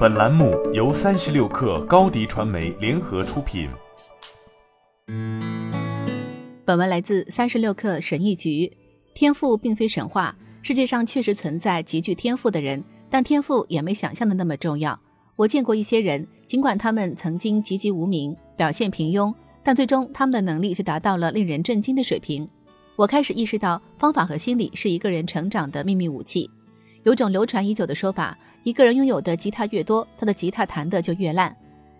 本栏目由三十六克高低传媒联合出品。本文来自三十六克神译局。天赋并非神话，世界上确实存在极具天赋的人，但天赋也没想象的那么重要。我见过一些人，尽管他们曾经籍籍无名，表现平庸，但最终他们的能力却达到了令人震惊的水平。我开始意识到，方法和心理是一个人成长的秘密武器。有种流传已久的说法。一个人拥有的吉他越多，他的吉他弹得就越烂。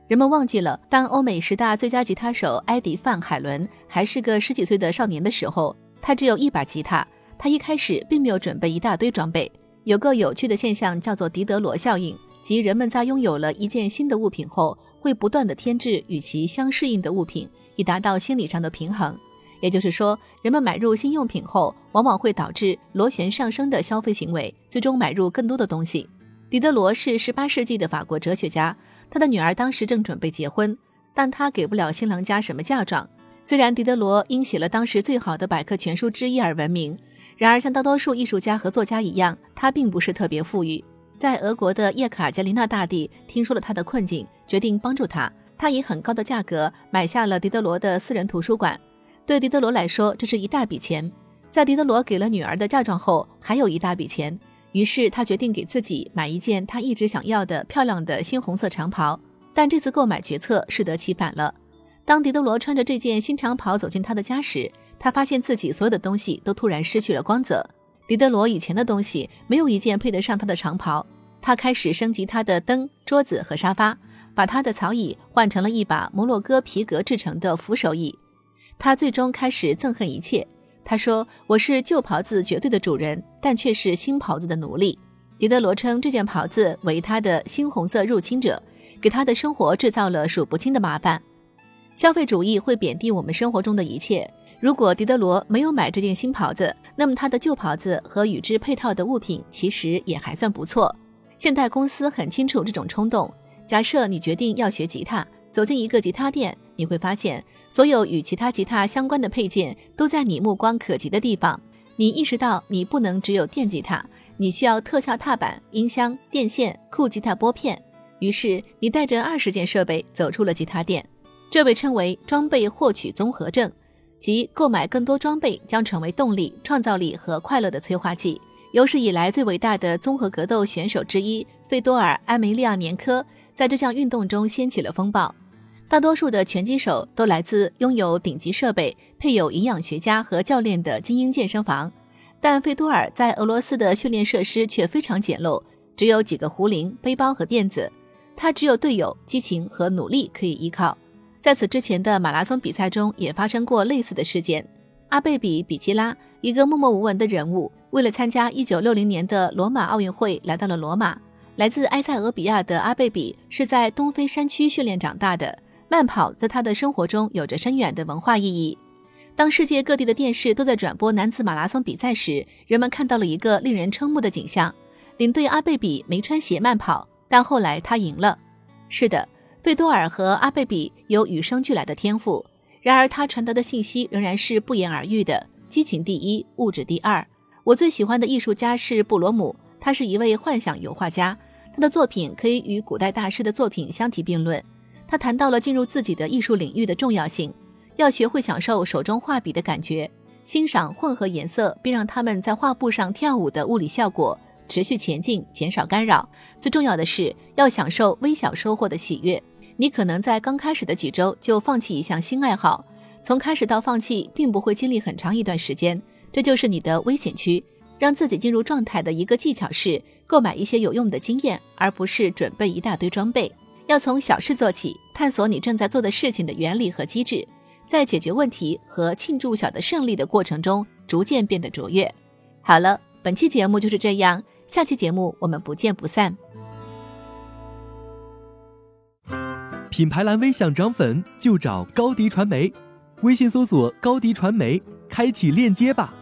人们忘记了，当欧美十大最佳吉他手埃迪·范海伦还是个十几岁的少年的时候，他只有一把吉他。他一开始并没有准备一大堆装备。有个有趣的现象叫做狄德罗效应，即人们在拥有了一件新的物品后，会不断的添置与其相适应的物品，以达到心理上的平衡。也就是说，人们买入新用品后，往往会导致螺旋上升的消费行为，最终买入更多的东西。狄德罗是18世纪的法国哲学家，他的女儿当时正准备结婚，但他给不了新郎家什么嫁妆。虽然狄德罗因写了当时最好的百科全书之一而闻名，然而像大多数艺术家和作家一样，他并不是特别富裕。在俄国的叶卡捷琳娜大帝听说了他的困境，决定帮助他。他以很高的价格买下了狄德罗的私人图书馆。对狄德罗来说，这是一大笔钱。在狄德罗给了女儿的嫁妆后，还有一大笔钱。于是他决定给自己买一件他一直想要的漂亮的猩红色长袍，但这次购买决策适得其反了。当狄德罗穿着这件新长袍走进他的家时，他发现自己所有的东西都突然失去了光泽。狄德罗以前的东西没有一件配得上他的长袍。他开始升级他的灯、桌子和沙发，把他的草椅换成了一把摩洛哥皮革制成的扶手椅。他最终开始憎恨一切。他说：“我是旧袍子绝对的主人，但却是新袍子的奴隶。”狄德罗称这件袍子为他的新红色入侵者，给他的生活制造了数不清的麻烦。消费主义会贬低我们生活中的一切。如果狄德罗没有买这件新袍子，那么他的旧袍子和与之配套的物品其实也还算不错。现代公司很清楚这种冲动。假设你决定要学吉他，走进一个吉他店。你会发现，所有与其他吉他相关的配件都在你目光可及的地方。你意识到你不能只有电吉他，你需要特效踏板、音箱、电线、酷吉他拨片。于是，你带着二十件设备走出了吉他店。这被称为装备获取综合症，即购买更多装备将成为动力、创造力和快乐的催化剂。有史以来最伟大的综合格斗选手之一费多尔·埃梅利亚年科在这项运动中掀起了风暴。大多数的拳击手都来自拥有顶级设备、配有营养学家和教练的精英健身房，但费多尔在俄罗斯的训练设施却非常简陋，只有几个壶铃、背包和垫子。他只有队友、激情和努力可以依靠。在此之前的马拉松比赛中也发生过类似的事件。阿贝比·比基拉，一个默默无闻的人物，为了参加1960年的罗马奥运会来到了罗马。来自埃塞俄比亚的阿贝比是在东非山区训练长大的。慢跑在他的生活中有着深远的文化意义。当世界各地的电视都在转播男子马拉松比赛时，人们看到了一个令人瞠目的景象：领队阿贝比没穿鞋慢跑，但后来他赢了。是的，费多尔和阿贝比有与生俱来的天赋，然而他传达的信息仍然是不言而喻的：激情第一，物质第二。我最喜欢的艺术家是布罗姆，他是一位幻想油画家，他的作品可以与古代大师的作品相提并论。他谈到了进入自己的艺术领域的重要性，要学会享受手中画笔的感觉，欣赏混合颜色并让他们在画布上跳舞的物理效果，持续前进，减少干扰。最重要的是要享受微小收获的喜悦。你可能在刚开始的几周就放弃一项新爱好，从开始到放弃并不会经历很长一段时间，这就是你的危险区。让自己进入状态的一个技巧是购买一些有用的经验，而不是准备一大堆装备。要从小事做起，探索你正在做的事情的原理和机制，在解决问题和庆祝小的胜利的过程中，逐渐变得卓越。好了，本期节目就是这样，下期节目我们不见不散。品牌蓝 V 想涨粉就找高迪传媒，微信搜索高迪传媒，开启链接吧。